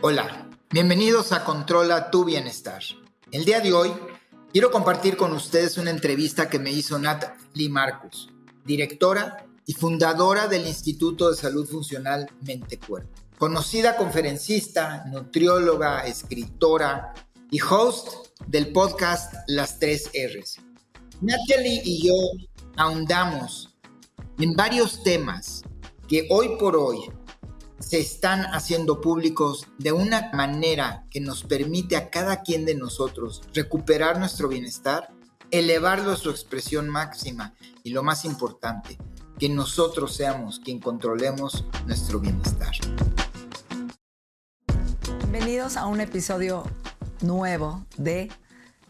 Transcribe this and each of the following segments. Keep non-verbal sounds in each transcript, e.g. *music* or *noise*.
Hola, bienvenidos a Controla tu Bienestar. El día de hoy quiero compartir con ustedes una entrevista que me hizo Nat Marcus, directora y fundadora del Instituto de Salud Funcional Mente Cuerpo. Conocida conferencista, nutrióloga, escritora y host del podcast Las Tres R's. Natalie y yo ahondamos en varios temas que hoy por hoy se están haciendo públicos de una manera que nos permite a cada quien de nosotros recuperar nuestro bienestar, elevarlo a su expresión máxima y lo más importante, que nosotros seamos quien controlemos nuestro bienestar. Bienvenidos a un episodio nuevo de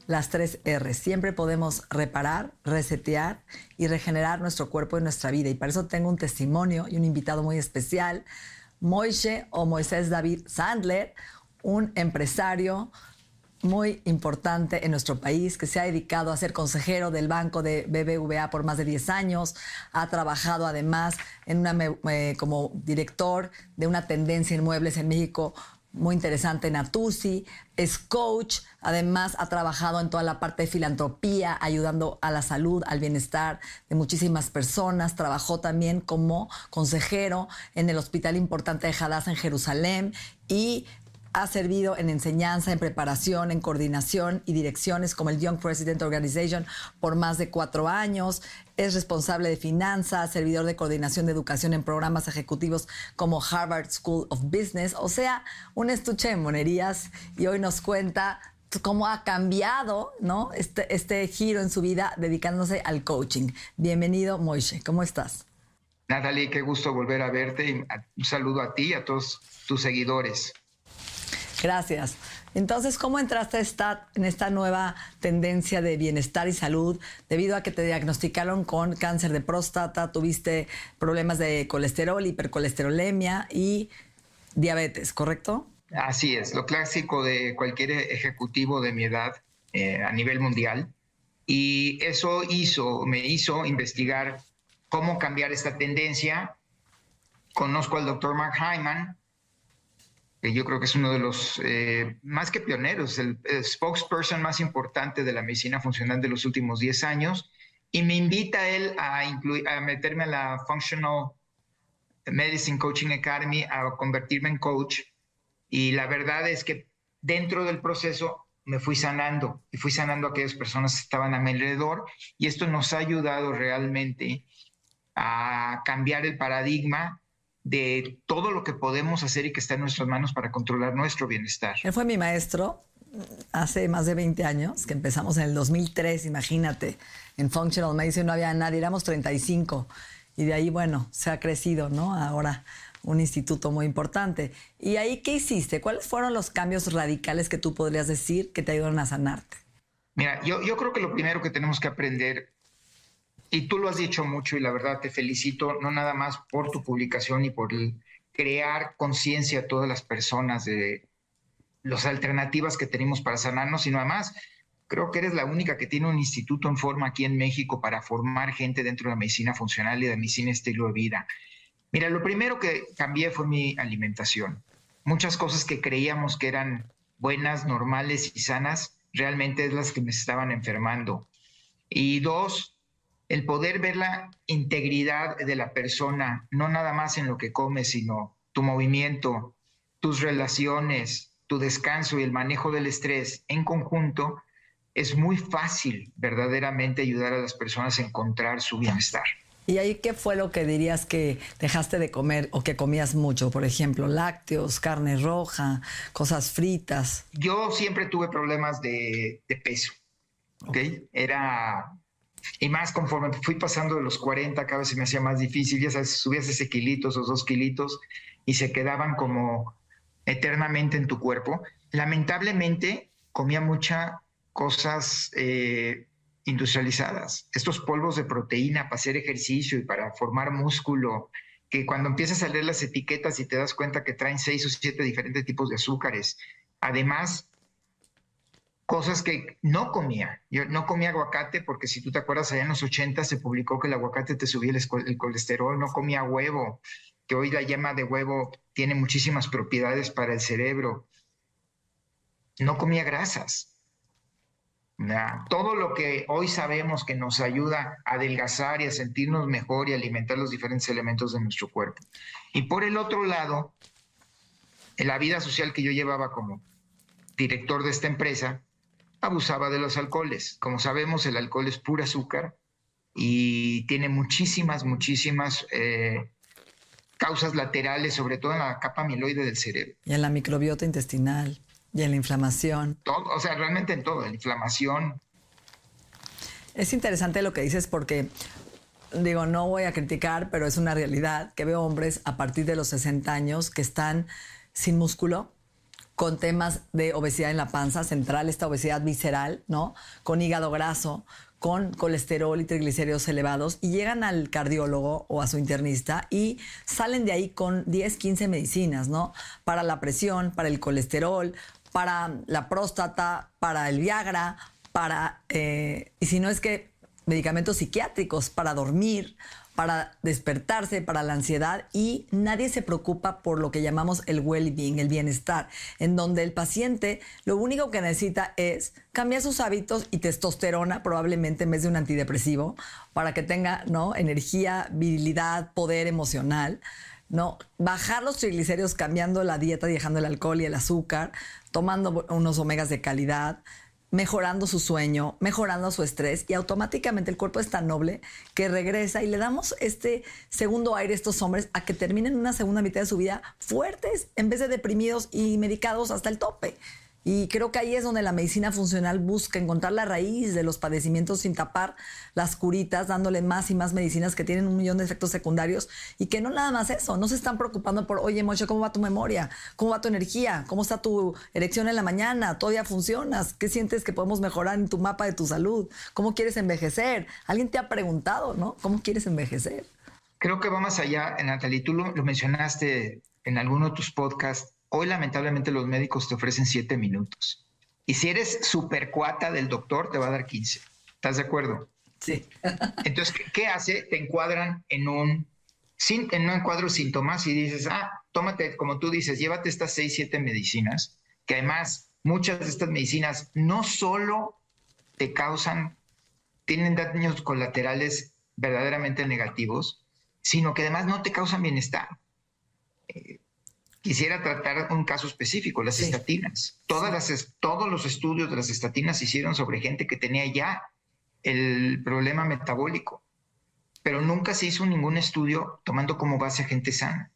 las tres R. Siempre podemos reparar, resetear y regenerar nuestro cuerpo y nuestra vida. Y para eso tengo un testimonio y un invitado muy especial, Moishe o Moisés David Sandler, un empresario muy importante en nuestro país que se ha dedicado a ser consejero del banco de BBVA por más de 10 años, ha trabajado además en una, eh, como director de una tendencia en muebles en México muy interesante Natusi, es coach, además ha trabajado en toda la parte de filantropía, ayudando a la salud, al bienestar de muchísimas personas, trabajó también como consejero en el Hospital Importante de Hadassah en Jerusalén y ha servido en enseñanza, en preparación, en coordinación y direcciones como el Young President Organization por más de cuatro años. Es responsable de finanzas, servidor de coordinación de educación en programas ejecutivos como Harvard School of Business. O sea, un estuche de monerías y hoy nos cuenta cómo ha cambiado este, este giro en su vida dedicándose al coaching. Bienvenido, Moishe. ¿Cómo estás? Natalie, qué gusto volver a verte un saludo a ti y a todos tus seguidores. Gracias. Entonces, ¿cómo entraste en esta nueva tendencia de bienestar y salud debido a que te diagnosticaron con cáncer de próstata, tuviste problemas de colesterol, hipercolesterolemia y diabetes, ¿correcto? Así es, lo clásico de cualquier ejecutivo de mi edad eh, a nivel mundial. Y eso hizo, me hizo investigar cómo cambiar esta tendencia. Conozco al doctor Mark Hyman, que yo creo que es uno de los, eh, más que pioneros, el, spokesperson más importante de la medicina funcional de los últimos 10 años, y me invita a él a, a meterme a la Functional Medicine Coaching Academy, a convertirme en coach, y la verdad es que dentro del proceso me fui sanando y fui sanando a aquellas personas que estaban a mi alrededor, y esto nos ha ayudado realmente a cambiar el paradigma de todo lo que podemos hacer y que está en nuestras manos para controlar nuestro bienestar. Él fue mi maestro hace más de 20 años, que empezamos en el 2003, imagínate, en Functional Medicine no había nadie, éramos 35 y de ahí, bueno, se ha crecido, ¿no? Ahora un instituto muy importante. ¿Y ahí qué hiciste? ¿Cuáles fueron los cambios radicales que tú podrías decir que te ayudaron a sanarte? Mira, yo, yo creo que lo primero que tenemos que aprender y tú lo has dicho mucho y la verdad te felicito, no nada más por tu publicación y por crear conciencia a todas las personas de las alternativas que tenemos para sanarnos, sino además creo que eres la única que tiene un instituto en forma aquí en México para formar gente dentro de la medicina funcional y de medicina estilo de vida. Mira, lo primero que cambié fue mi alimentación. Muchas cosas que creíamos que eran buenas, normales y sanas, realmente es las que me estaban enfermando. Y dos, el poder ver la integridad de la persona, no nada más en lo que come, sino tu movimiento, tus relaciones, tu descanso y el manejo del estrés en conjunto, es muy fácil verdaderamente ayudar a las personas a encontrar su bienestar. ¿Y ahí qué fue lo que dirías que dejaste de comer o que comías mucho? Por ejemplo, lácteos, carne roja, cosas fritas. Yo siempre tuve problemas de, peso. ¿okay? Era y más conforme fui pasando de los 40, cada vez se me hacía más difícil, ya sabes, subías ese kilitos o dos kilitos y se quedaban como eternamente en tu cuerpo. Lamentablemente comía muchas cosas eh, industrializadas, estos polvos de proteína para hacer ejercicio y para formar músculo, que cuando empiezas a leer las etiquetas y te das cuenta que traen seis o siete diferentes tipos de azúcares, además cosas que no comía. Yo no comía aguacate porque si tú te acuerdas, allá en los 80 se publicó que el aguacate te subía el, colesterol, no comía huevo, que hoy la yema de huevo tiene muchísimas propiedades para el cerebro, no comía grasas. Todo lo que hoy sabemos que nos ayuda a adelgazar y a sentirnos mejor y alimentar los diferentes elementos de nuestro cuerpo. Y por el otro lado, en la vida social que yo llevaba como director de esta empresa, abusaba de los alcoholes. Como sabemos, el alcohol es pura azúcar y tiene muchísimas, muchísimas eh, causas laterales, sobre todo en la capa amiloide del cerebro. Y en la microbiota intestinal. Y en la inflamación. Todo, o sea, realmente en todo, en la inflamación. Es interesante lo que dices porque, digo, no voy a criticar, pero es una realidad que veo hombres a partir de los 60 años que están sin músculo, con temas de obesidad en la panza central, esta obesidad visceral, ¿no? Con hígado graso, con colesterol y triglicéridos elevados y llegan al cardiólogo o a su internista y salen de ahí con 10, 15 medicinas, ¿no? Para la presión, para el colesterol, para la próstata, para el Viagra, para, eh, y si no es que medicamentos psiquiátricos para dormir, para despertarse, para la ansiedad y nadie se preocupa por lo que llamamos el well-being, el bienestar, en donde el paciente lo único que necesita es cambiar sus hábitos y testosterona probablemente en vez de un antidepresivo para que tenga ¿no? energía, virilidad, poder emocional. ¿no? Bajar los triglicéridos cambiando la dieta, dejando el alcohol y el azúcar, tomando unos omegas de calidad, mejorando su sueño, mejorando su estrés y automáticamente el cuerpo es tan noble que regresa y le damos este segundo aire a estos hombres a que terminen una segunda mitad de su vida fuertes en vez de deprimidos y medicados hasta el tope. Y creo que ahí es donde la medicina funcional busca encontrar la raíz de los padecimientos sin tapar las curitas, dándole más y más medicinas que tienen un millón de efectos secundarios y que no nada más eso, no se están preocupando por, oye, Moche, ¿cómo va tu memoria? ¿Cómo va tu energía? ¿Cómo está tu erección en la mañana? ¿Todavía funcionas? ¿Qué sientes que podemos mejorar en tu mapa de tu salud? ¿Cómo quieres envejecer? Alguien te ha preguntado, ¿no? ¿Cómo quieres envejecer? Creo que va más allá, Natalie, tú lo, lo mencionaste en alguno de tus podcasts Hoy lamentablemente los médicos te ofrecen siete minutos. Y si eres super cuata del doctor, te va a dar 15. ¿Estás de acuerdo? Sí. *laughs* Entonces, ¿qué, hace? Te encuadran en un, en un encuadro síntomas y dices, ah, tómate, como tú dices, llévate estas seis, siete medicinas, que además muchas de estas medicinas no solo te causan, tienen daños colaterales verdaderamente negativos, sino que además no te causan bienestar. Eh, Quisiera tratar un caso específico, las estatinas. Todas las, todos los estudios de las estatinas se hicieron sobre gente que tenía ya el problema metabólico, pero nunca se hizo ningún estudio tomando como base a gente sana.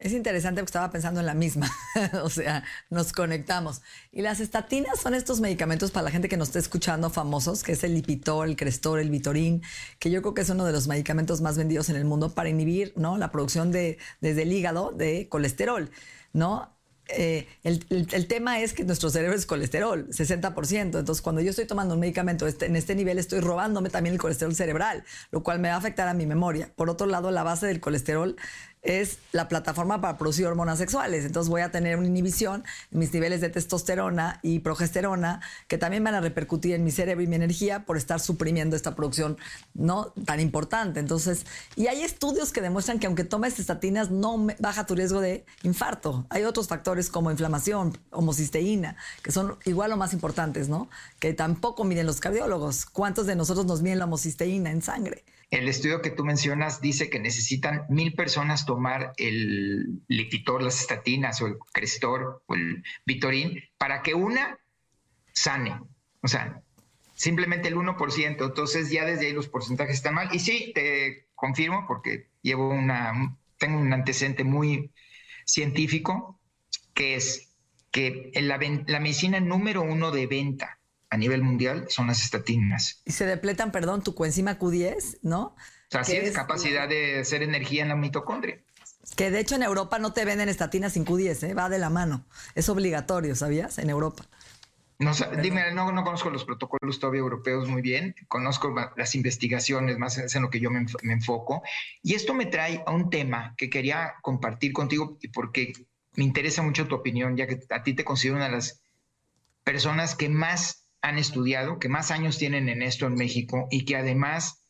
Es interesante porque estaba pensando en la misma, *laughs* o sea, nos conectamos. Y las estatinas son estos medicamentos para la gente que nos está escuchando famosos, que es el Lipitor, el Crestor, el Vitorin, que yo creo que es uno de los medicamentos más vendidos en el mundo para inhibir ¿no? la producción de, desde el hígado de colesterol, ¿no? Eh, el, el, tema es que nuestro cerebro es colesterol, 60%. Entonces, cuando yo estoy tomando un medicamento este, en este nivel, estoy robándome también el colesterol cerebral, lo cual me va a afectar a mi memoria. Por otro lado, la base del colesterol es la plataforma para producir hormonas sexuales. Entonces voy a tener una inhibición en mis niveles de testosterona y progesterona que también van a repercutir en mi cerebro y mi energía por estar suprimiendo esta producción no tan importante. Entonces, y hay estudios que demuestran que aunque tomes estatinas no baja tu riesgo de infarto. Hay otros factores como inflamación, homocisteína, que son igual o más importantes, ¿no? Que tampoco miden los cardiólogos. ¿Cuántos de nosotros nos miden la homocisteína en sangre? El estudio que tú mencionas dice que necesitan mil personas tomar el Lipitor, las estatinas o el Crestor o el Vitorin para que una sane. O sea, simplemente el 1%. Entonces ya desde ahí los porcentajes están mal. Y sí, te confirmo porque llevo una, tengo un antecedente muy científico que es que la, la medicina número uno de venta a nivel mundial son las estatinas. Y se depletan, perdón, tu coenzima Q10, ¿no? O sea, sí es capacidad de hacer energía en la mitocondria. Que de hecho en Europa no te venden estatinas sin Q10, ¿eh? va de la mano. Es obligatorio, ¿sabías? En Europa. No, dime, no, no, conozco los protocolos todavía europeos muy bien, conozco las investigaciones, más es en lo que yo me, me, enfoco. Y esto me trae a un tema que quería compartir contigo porque me interesa mucho tu opinión, ya que a ti te considero una de las personas que más han estudiado, que más años tienen en esto en México y que además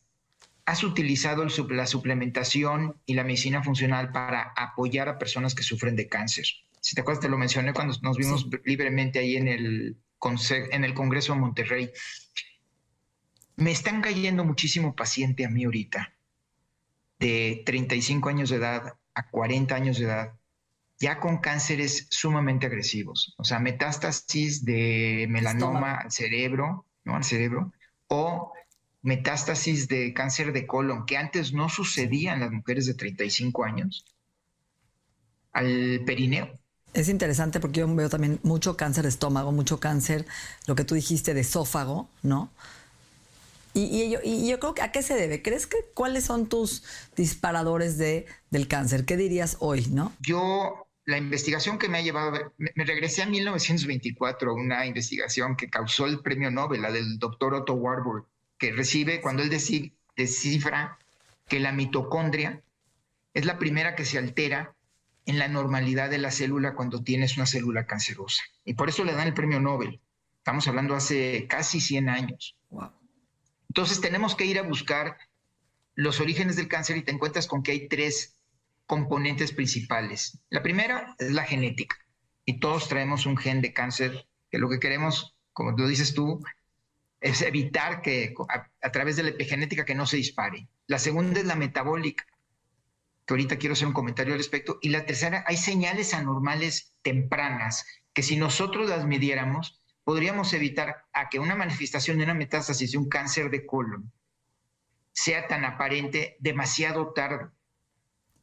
has utilizado la suplementación y la medicina funcional para apoyar a personas que sufren de cáncer. Si te acuerdas, te lo mencioné cuando nos vimos libremente ahí en el, en el Congreso de Monterrey. Me están cayendo muchísimo paciente a mí ahorita, de 35 años de edad a 40 años de edad, ya con cánceres sumamente agresivos, o sea, metástasis de melanoma al cerebro, ¿no? Al cerebro, o metástasis de cáncer de colon, que antes no sucedía en las mujeres de 35 años, al perineo. Es interesante porque yo veo también mucho cáncer de estómago, mucho cáncer, lo que tú dijiste de esófago, ¿no? Y, yo, y, yo, creo que a qué se debe. ¿Crees que cuáles son tus disparadores de, del cáncer? ¿Qué dirías hoy, no? Yo, la investigación que me ha llevado, me, me regresé a 1924, una investigación que causó el premio Nobel, la del doctor Otto Warburg, que recibe cuando él descifra que la mitocondria es la primera que se altera en la normalidad de la célula cuando tienes una célula cancerosa. Y por eso le dan el premio Nobel. Estamos hablando hace casi 100 años. Entonces tenemos que ir a buscar los orígenes del cáncer y te encuentras con que hay tres componentes principales. La primera es la genética. Y todos traemos un gen de cáncer que lo que queremos, como tú dices tú, es evitar que a, través de la epigenética que no se dispare. La segunda es la metabólica que ahorita quiero hacer un comentario al respecto. Y la tercera, hay señales anormales tempranas que si nosotros las midiéramos, podríamos evitar a que una manifestación de una metástasis de un cáncer de colon sea tan aparente demasiado tarde.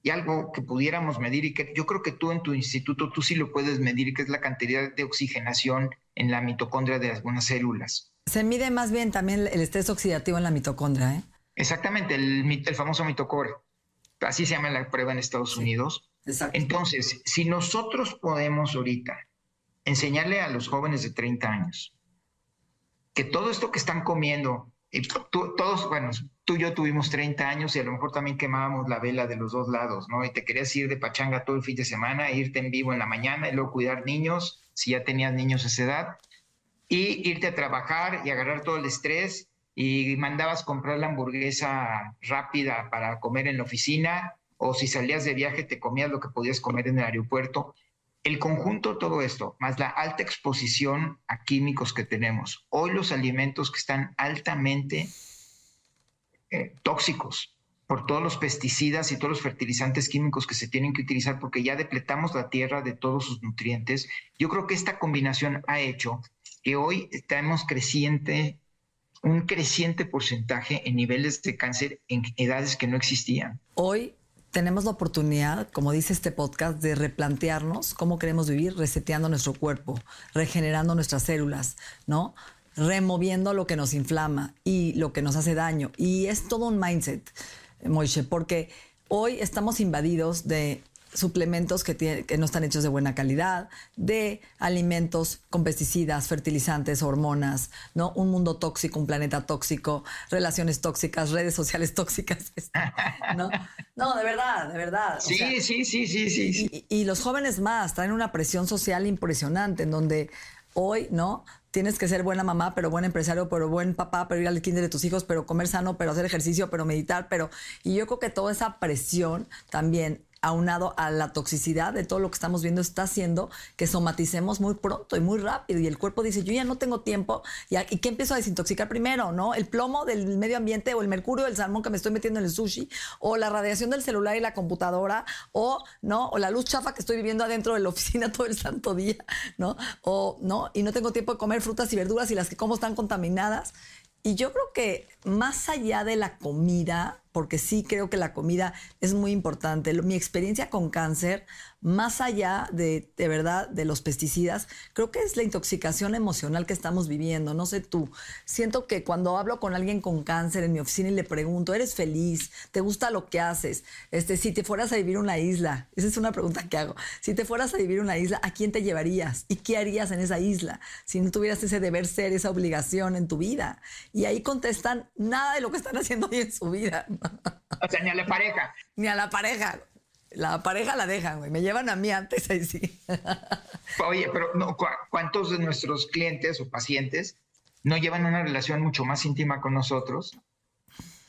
Y algo que pudiéramos medir y que yo creo que tú en tu instituto tú sí lo puedes medir, que es la cantidad de oxigenación en la mitocondria de algunas células. Se mide más bien también el estrés oxidativo en la mitocondria, ¿eh? Exactamente, el, el famoso mitocondria así se llama la prueba en Estados Unidos. Entonces, si nosotros podemos ahorita enseñarle a los jóvenes de 30 años que todo esto que están comiendo, y todos, bueno, tú y yo tuvimos 30 años y a lo mejor también quemábamos la vela de los dos lados, ¿no? Y te querías ir de pachanga todo el fin de semana, irte en vivo en la mañana y luego cuidar niños, si ya tenías niños a esa edad, y irte a trabajar y agarrar todo el estrés y mandabas comprar la hamburguesa rápida para comer en la oficina o si salías de viaje te comías lo que podías comer en el aeropuerto. El conjunto de todo esto, más la alta exposición a químicos que tenemos, hoy los alimentos que están altamente eh, tóxicos por todos los pesticidas y todos los fertilizantes químicos que se tienen que utilizar porque ya depletamos la tierra de todos sus nutrientes, yo creo que esta combinación ha hecho que hoy estamos creciente un creciente porcentaje en niveles de cáncer en edades que no existían. Hoy tenemos la oportunidad, como dice este podcast, de replantearnos cómo queremos vivir reseteando nuestro cuerpo, regenerando nuestras células, ¿no? Removiendo lo que nos inflama y lo que nos hace daño. Y es todo un mindset, Moishe, porque hoy estamos invadidos de suplementos que, que, no están hechos de buena calidad, de alimentos con pesticidas, fertilizantes, hormonas, ¿no? Un mundo tóxico, un planeta tóxico, relaciones tóxicas, redes sociales *laughs* tóxicas, ¿no? No, de verdad, de verdad. Sí, sí, sí, sí, sí. Y, y, los jóvenes más traen una presión social impresionante en donde hoy, ¿no? Tienes que ser buena mamá, pero buen empresario, pero buen papá, pero ir al kinder de tus hijos, pero comer sano, pero hacer ejercicio, pero meditar, pero... Y yo creo que toda esa presión también aunado a la toxicidad de todo lo que estamos viendo, está haciendo que somaticemos muy pronto y muy rápido. Y el cuerpo dice, yo ya no tengo tiempo. ¿Y, ¿y qué empiezo a desintoxicar primero? ¿no? El plomo del medio ambiente o el mercurio del salmón que me estoy metiendo en el sushi o la radiación del celular y la computadora o, ¿no? o la luz chafa que estoy viviendo adentro de la oficina *laughs* todo el santo día. ¿no? O, ¿no? Y no tengo tiempo de comer frutas y verduras y las que como están contaminadas. Y yo creo que más allá de la comida, porque sí creo que la comida es muy importante. Mi experiencia con cáncer, más allá de, de verdad, de los pesticidas, creo que es la intoxicación emocional que estamos viviendo. No sé tú, siento que cuando hablo con alguien con cáncer en mi oficina y le pregunto, ¿eres feliz? ¿Te gusta lo que haces? Este, si te fueras a vivir una isla, esa es una pregunta que hago. Si te fueras a vivir una isla, ¿a quién te llevarías? ¿Y qué harías en esa isla si no tuvieras ese deber ser, esa obligación en tu vida? Y ahí contestan nada de lo que están haciendo hoy en su vida. *laughs* O sea, ni a la pareja. Ni a la pareja. La pareja la dejan, güey. Me llevan a mí antes, ahí sí. *laughs* Oye, pero no, ¿cuántos de nuestros clientes o pacientes no llevan una relación mucho más íntima con nosotros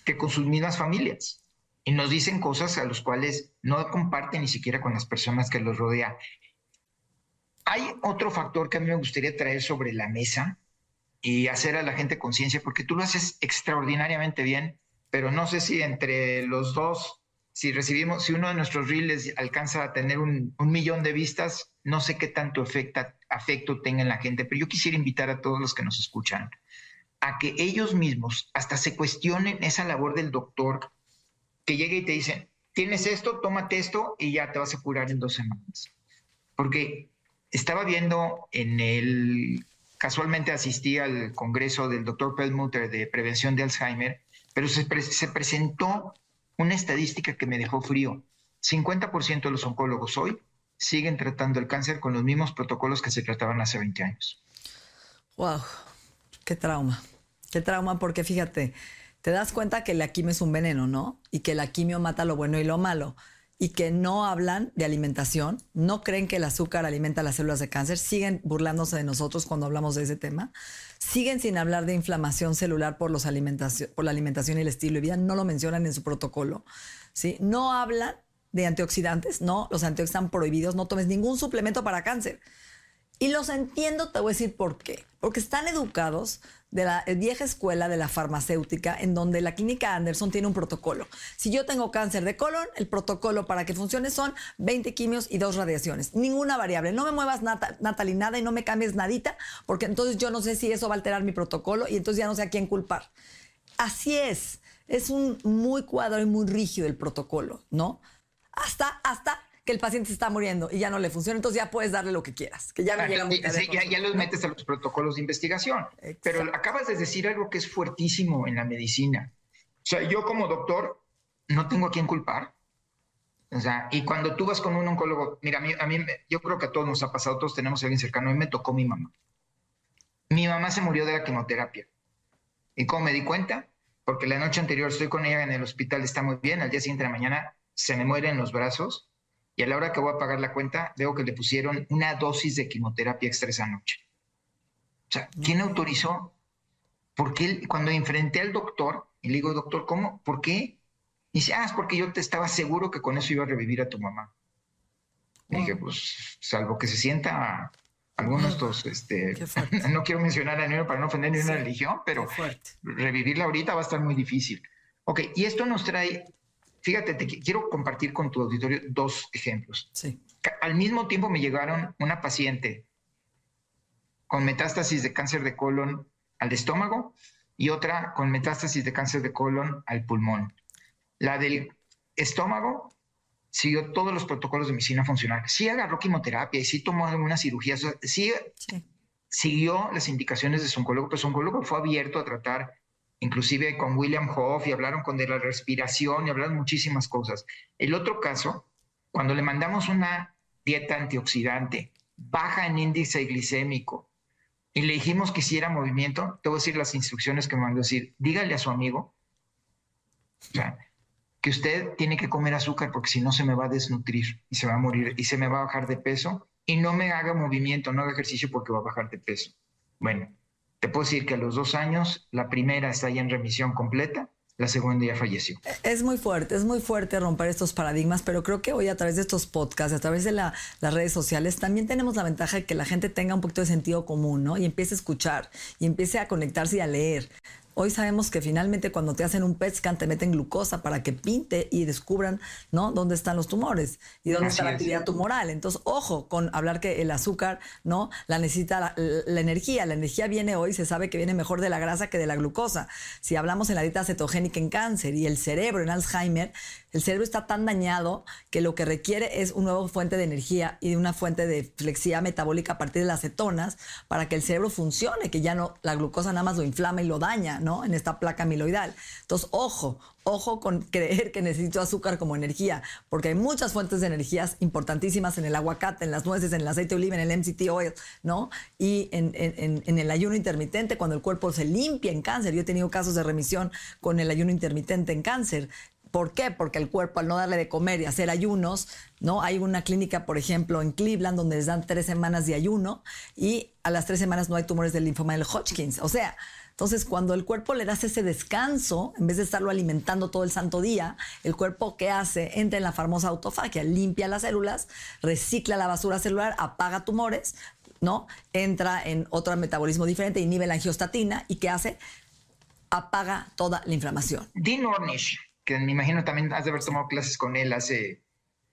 que con sus mismas familias. Y nos dicen cosas a las cuales no comparten ni siquiera con las personas que los rodean. Hay otro factor que a mí me gustaría traer sobre la mesa y hacer a la gente conciencia, porque tú lo haces extraordinariamente bien, pero no sé si entre los dos, si recibimos, si uno de nuestros reels alcanza a tener un, millón de vistas, no sé qué tanto afecto tenga en la gente, pero yo quisiera invitar a todos los que nos escuchan a que ellos mismos hasta se cuestionen esa labor del doctor que llegue y te dice, tienes esto, tómate esto y ya te vas a curar en dos semanas. Porque estaba viendo en el, casualmente asistí al congreso del doctor Perlmutter de prevención de Alzheimer, pero se, se presentó una estadística que me dejó frío. 50% de los oncólogos hoy siguen tratando el cáncer con los mismos protocolos que se trataban hace 20 años. Wow, qué trauma. Qué trauma porque fíjate, te das cuenta que la quimio es un veneno, ¿no? Y que la quimio mata lo bueno y lo malo y que no hablan de alimentación, no creen que el azúcar alimenta las células de cáncer, siguen burlándose de nosotros cuando hablamos de ese tema, siguen sin hablar de inflamación celular por, los alimentación, por la alimentación y el estilo de vida, no lo mencionan en su protocolo, ¿sí? No hablan de antioxidantes, no, los antioxidantes están prohibidos, no tomes ningún suplemento para cáncer. Y los entiendo, te voy a decir por qué. Porque están educados de la vieja escuela de la farmacéutica, en donde la clínica Anderson tiene un protocolo. Si yo tengo cáncer de colon, el protocolo para que funcione son 20 quimios y dos radiaciones. Ninguna variable. No me muevas nata, Natalie nada y no me cambies nadita, porque entonces yo no sé si eso va a alterar mi protocolo y entonces ya no sé a quién culpar. Así es. Es un muy cuadro y muy rígido el protocolo, ¿no? Hasta, hasta que el paciente se está muriendo y ya no le funciona, entonces ya puedes darle lo que quieras, que ya no llega ya, los metes a los protocolos de investigación. Pero acabas de decir algo que es fuertísimo en la medicina. O sea, yo como doctor no tengo a quién culpar. O sea, y cuando tú vas con un oncólogo, mira, a mí, a mí yo creo que a todos nos ha pasado, todos tenemos a alguien cercano, a mí me tocó mi mamá. Mi mamá se murió de la quimioterapia. ¿Y cómo me di cuenta? Porque la noche anterior estoy con ella en el hospital, está muy bien, al día siguiente de la mañana se me muere en los brazos y a la hora que voy a pagar la cuenta veo que le pusieron una dosis de quimioterapia extra esa noche. O sea, ¿quién autorizó? Porque él, cuando enfrenté al doctor y le digo, doctor, ¿cómo? ¿Por qué? Y dice, ah, es porque yo te estaba seguro que con eso iba a revivir a tu mamá. Y dije, pues, salvo que se sienta algunos estos, este, *laughs* no quiero mencionar a ninguno para no ofender ni una religión, pero revivirla ahorita va a estar muy difícil. Ok, y esto nos trae Fíjate, te quiero compartir con tu auditorio dos ejemplos. Sí. Al mismo tiempo me llegaron una paciente con metástasis de cáncer de colon al estómago y otra con metástasis de cáncer de colon al pulmón. La del estómago siguió todos los protocolos de medicina funcional. Sí agarró quimioterapia y sí tomó algunas cirugías. Sí, sí. siguió las indicaciones de su oncólogo, pero su oncólogo fue abierto a tratar inclusive con William Hoff y hablaron con de la respiración y hablaron muchísimas cosas. El otro caso, cuando le mandamos una dieta antioxidante, baja en índice glicémico, y le dijimos que hiciera movimiento, te voy a decir las instrucciones que me mandó decir, dígale a su amigo que usted tiene que comer azúcar porque si no se me va a desnutrir y se va a morir y se me va a bajar de peso y no me haga movimiento, no haga ejercicio porque va a bajar de peso. Bueno, te puedo decir que a los dos años, la primera está ya en remisión completa, la segunda ya falleció. Es muy fuerte, es muy fuerte romper estos paradigmas, pero creo que hoy a través de estos podcasts, a través de las redes sociales, también tenemos la ventaja de que la gente tenga un poquito de sentido común, ¿no? Y empiece a escuchar y empiece a conectarse y a leer. Hoy sabemos que finalmente cuando te hacen un PET scan te meten glucosa para que pinte y descubran, ¿no? Dónde están los tumores y dónde está la actividad tumoral. Entonces, ojo con hablar que el azúcar, ¿no? La necesita la, la, energía. La energía viene hoy, se sabe que viene mejor de la grasa que de la glucosa. Si hablamos en la dieta cetogénica en cáncer y el cerebro en Alzheimer, el cerebro está tan dañado que lo que requiere es una nueva fuente de energía y una fuente de flexibilidad metabólica a partir de las cetonas para que el cerebro funcione, que ya no la glucosa nada más lo inflama y lo daña, ¿no? En esta placa amiloidal. Entonces, ojo, ojo con *laughs* creer que necesito azúcar como energía, porque hay muchas fuentes de energías importantísimas en el aguacate, en las nueces, en el aceite de oliva, en el MCT oil, ¿no? Y en, en, el ayuno intermitente, cuando el cuerpo se limpia en cáncer. Yo he tenido casos de remisión con el ayuno intermitente en cáncer. ¿Por qué? Porque el cuerpo al no darle de comer y hacer ayunos, ¿no? Hay una clínica, por ejemplo, en Cleveland donde les dan tres semanas de ayuno y a las tres semanas no hay tumores del linfoma del Hodgkins. O sea, Entonces, cuando el cuerpo le das ese descanso, en vez de estarlo alimentando todo el santo día, el cuerpo, ¿qué hace? Entra en la famosa autofagia, limpia las células, recicla la basura celular, apaga tumores, ¿no? Entra en otro metabolismo diferente, inhibe la angiostatina y ¿qué hace? Apaga toda la inflamación. Dean Ornish, que me imagino también has de haber tomado clases con él hace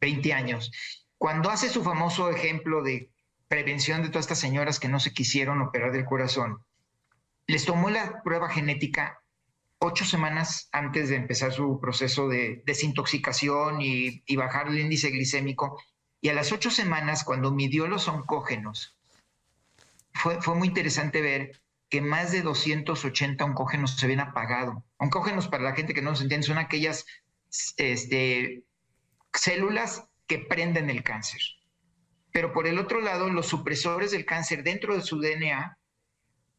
20 años, cuando hace su famoso ejemplo de prevención de todas estas señoras que no se quisieron operar del corazón, les tomó la prueba genética ocho semanas antes de empezar su proceso de desintoxicación y, bajar el índice glicémico. Y a las ocho semanas, cuando midió los oncógenos, fue, fue muy interesante ver que más de 280 oncógenos se habían apagado. Oncógenos, para la gente que no nos entiende, son aquellas este, células que prenden el cáncer. Pero por el otro lado, los supresores del cáncer dentro de su DNA,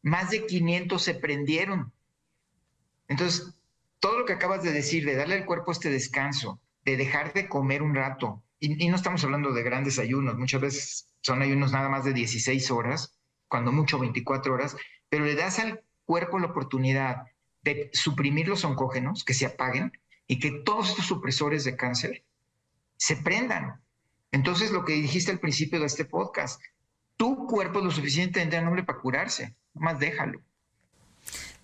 más de 500 se prendieron. Entonces, todo lo que acabas de decir, de darle al cuerpo este descanso, de dejar de comer un rato, y, y no estamos hablando de grandes ayunos, muchas veces son ayunos nada más de 16 horas, cuando mucho 24 horas, pero le das al cuerpo la oportunidad de suprimir los oncógenos, que se apaguen, y que todos estos supresores de cáncer se prendan. Entonces, lo que dijiste al principio de este podcast, tu cuerpo es lo suficientemente noble para curarse, más déjalo.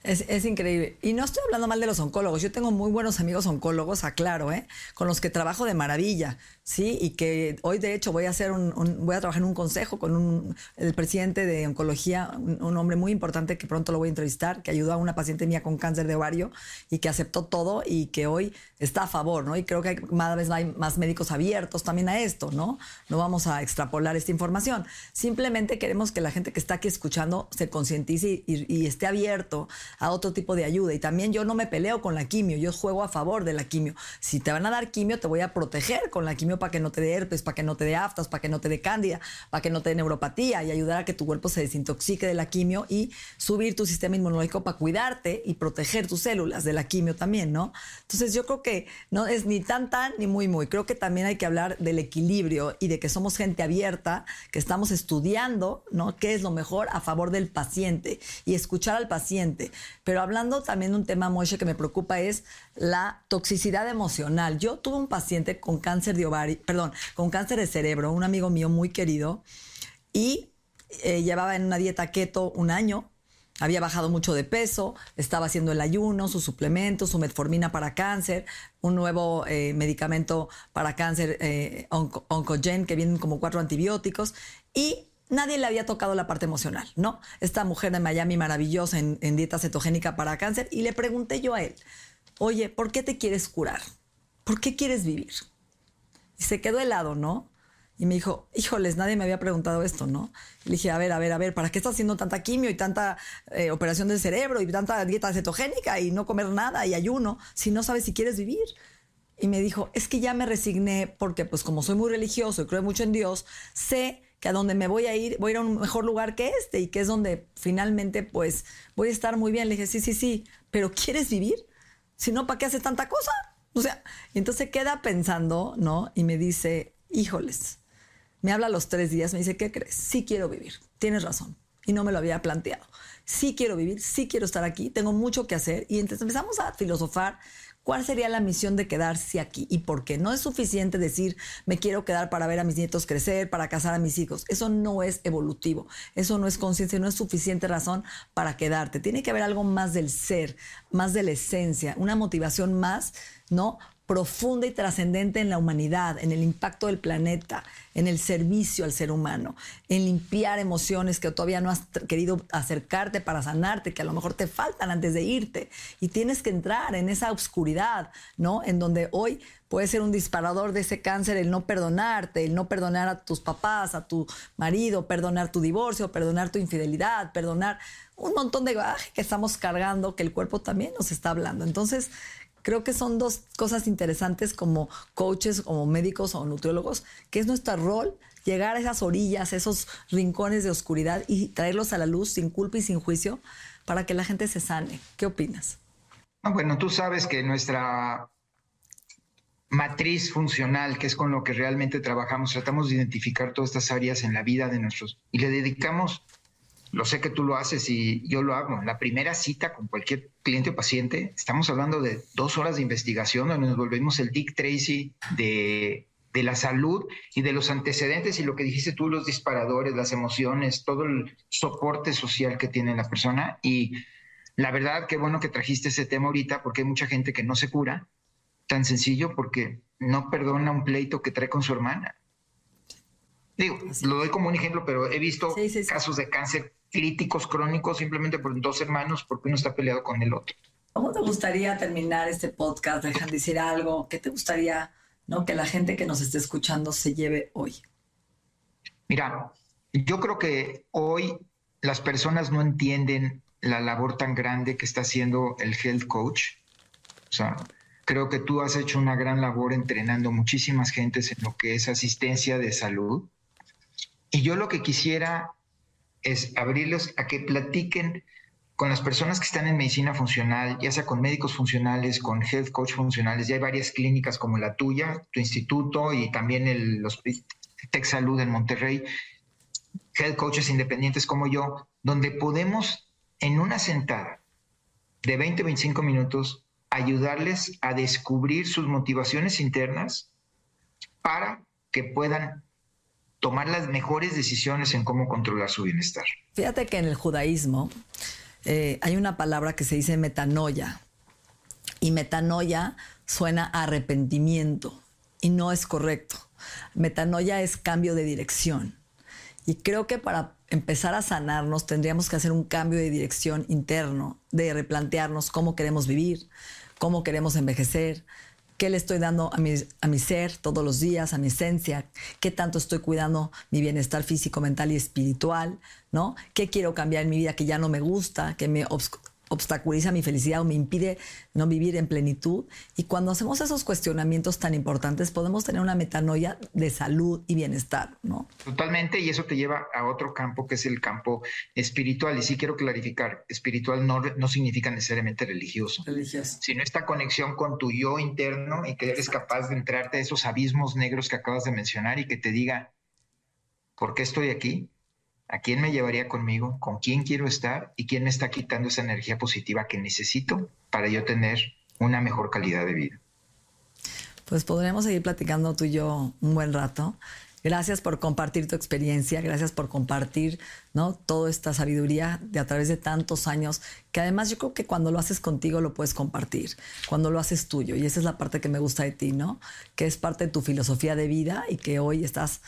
Es, increíble. Y no estoy hablando mal de los oncólogos. Yo tengo muy buenos amigos oncólogos, aclaro, ¿eh? con los que trabajo de maravilla, ¿sí? Y que hoy, de hecho, voy a hacer un, voy a trabajar en un consejo con un, el presidente de oncología, un, hombre muy importante que pronto lo voy a entrevistar, que ayudó a una paciente mía con cáncer de ovario y que aceptó todo y que hoy está a favor, ¿no? Y creo que cada vez hay más médicos abiertos también a esto, ¿no? No vamos a extrapolar esta información. Simplemente queremos que la gente que está aquí escuchando se concientice y, y esté abierto a otro tipo de ayuda. Y también yo no me peleo con la quimio, yo juego a favor de la quimio. Si te van a dar quimio, te voy a proteger con la quimio para que no te dé herpes, para que no te dé aftas, para que no te dé cándida, para que no te dé neuropatía y ayudar a que tu cuerpo se desintoxique de la quimio y subir tu sistema inmunológico para cuidarte y proteger tus células de la quimio también, ¿no? Entonces yo creo que no es ni tan tan ni muy muy. Creo que también hay que hablar del equilibrio y de que somos gente abierta, que estamos estudiando, ¿no? ¿Qué es lo mejor a favor del paciente y escuchar al paciente? Pero hablando también de un tema, Moishe, que me preocupa es la toxicidad emocional. Yo tuve un paciente con cáncer de ovario, perdón, con cáncer de cerebro, un amigo mío muy querido, y eh, llevaba en una dieta keto un año, había bajado mucho de peso, estaba haciendo el ayuno, sus suplementos, su metformina para cáncer, un nuevo eh, medicamento para cáncer, eh, Oncogen, que vienen como cuatro antibióticos, y nadie le había tocado la parte emocional, ¿no? Esta mujer de Miami maravillosa en, dieta cetogénica para cáncer y le pregunté yo a él, oye, ¿por qué te quieres curar? ¿Por qué quieres vivir? Y se quedó helado, ¿no? Y me dijo, híjoles, nadie me había preguntado esto, ¿no? Le dije, a ver, a ver, a ver, ¿para qué estás haciendo tanta quimio y tanta eh, operación del cerebro y tanta dieta cetogénica y no comer nada y ayuno si no sabes si quieres vivir? Y me dijo, es que ya me resigné porque pues como soy muy religioso y creo mucho en Dios, sé que a donde me voy a ir, voy a ir a un mejor lugar que este y que es donde finalmente pues voy a estar muy bien. Le dije, sí, sí, sí, pero ¿quieres vivir? Si no, ¿para qué haces tanta cosa? O sea, y entonces queda pensando, ¿no? Y me dice, híjoles, me habla los tres días, me dice, ¿qué crees? Sí quiero vivir, tienes razón. Y no me lo había planteado. Sí quiero vivir, sí quiero estar aquí, tengo mucho que hacer. Y entonces empezamos a filosofar ¿Cuál sería la misión de quedarse aquí y por qué? No es suficiente decir, me quiero quedar para ver a mis nietos crecer, para casar a mis hijos. Eso no es evolutivo, eso no es conciencia, no es suficiente razón para quedarte. Tiene que haber algo más del ser, más de la esencia, una motivación más, ¿no? Profunda y trascendente en la humanidad, en el impacto del planeta, en el servicio al ser humano, en limpiar emociones que todavía no has querido acercarte para sanarte, que a lo mejor te faltan antes de irte. Y tienes que entrar en esa oscuridad, ¿no? En donde hoy puede ser un disparador de ese cáncer el no perdonarte, el no perdonar a tus papás, a tu marido, perdonar tu divorcio, perdonar tu infidelidad, perdonar un montón de bagaje que estamos cargando, que el cuerpo también nos está hablando. Entonces, creo que son dos cosas interesantes como coaches, como médicos o nutriólogos, que es nuestro rol llegar a esas orillas, esos rincones de oscuridad y traerlos a la luz sin culpa y sin juicio para que la gente se sane. ¿Qué opinas? Bueno, tú sabes que nuestra matriz funcional, que es con lo que realmente trabajamos, tratamos de identificar todas estas áreas en la vida de nuestros y le dedicamos lo sé que tú lo haces y yo lo hago. La primera cita con cualquier cliente o paciente, estamos hablando de dos horas de investigación donde nos volvemos el Dick Tracy de, de la salud y de los antecedentes y lo que dijiste tú, los disparadores, las emociones, todo el soporte social que tiene la persona. Y la verdad, qué bueno que trajiste ese tema ahorita porque hay mucha gente que no se cura, tan sencillo porque no perdona un pleito que trae con su hermana. Digo, lo doy como un ejemplo, pero he visto casos de cáncer críticos crónicos simplemente por dos hermanos porque uno está peleado con el otro. ¿Cómo te gustaría terminar este podcast? Dejan decir algo. ¿Qué te gustaría ¿no? que la gente que nos esté escuchando se lleve hoy? Mira, yo creo que hoy las personas no entienden la labor tan grande que está haciendo el health coach. O sea, creo que tú has hecho una gran labor entrenando muchísimas gentes en lo que es asistencia de salud. Y yo lo que quisiera es abrirlos a que platiquen con las personas que están en medicina funcional, ya sea con médicos funcionales, con health coach funcionales. Ya hay varias clínicas como la tuya, tu instituto y también el Tech Salud en Monterrey, health coaches independientes como yo, donde podemos en una sentada de 20, 25 minutos ayudarles a descubrir sus motivaciones internas para que puedan tomar las mejores decisiones en cómo controlar su bienestar. Fíjate que en el judaísmo eh, hay una palabra que se dice metanoia y metanoia suena a arrepentimiento y no es correcto. Metanoia es cambio de dirección. Y creo que para empezar a sanarnos tendríamos que hacer un cambio de dirección interno, de replantearnos cómo queremos vivir, cómo queremos envejecer, qué le estoy dando a mi, a mi ser todos los días, a mi esencia, qué tanto estoy cuidando mi bienestar físico, mental y espiritual, ¿no? ¿Qué quiero cambiar en mi vida que ya no me gusta, que me obstaculiza mi felicidad o me impide no vivir en plenitud. Y cuando hacemos esos cuestionamientos tan importantes, podemos tener una metanoia de salud y bienestar, ¿no? Totalmente, y eso te lleva a otro campo que es el campo espiritual. Y sí quiero clarificar, espiritual no, no significa necesariamente religioso, religioso, sino esta conexión con tu yo interno y que eres capaz de entrarte a esos abismos negros que acabas de mencionar y que te diga, ¿por qué estoy aquí? ¿A quién me llevaría conmigo? ¿Con quién quiero estar? ¿Y quién me está quitando esa energía positiva que necesito para yo tener una mejor calidad de vida? Pues podremos seguir platicando tú y yo un buen rato. Gracias por compartir tu experiencia, gracias por compartir ¿no? toda esta sabiduría de a través de tantos años, que además yo creo que cuando lo haces contigo lo puedes compartir, cuando lo haces tuyo, y esa es la parte que me gusta de ti, ¿no? Que es parte de tu filosofía de vida y que hoy estás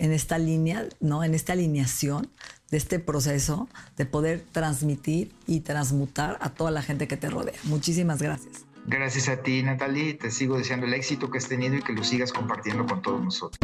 en esta línea, ¿no? En esta alineación de este proceso de poder transmitir y transmutar a toda la gente que te rodea. Muchísimas gracias. Gracias a ti, Natalie. Te sigo deseando el éxito que has tenido y que lo sigas compartiendo con todos nosotros.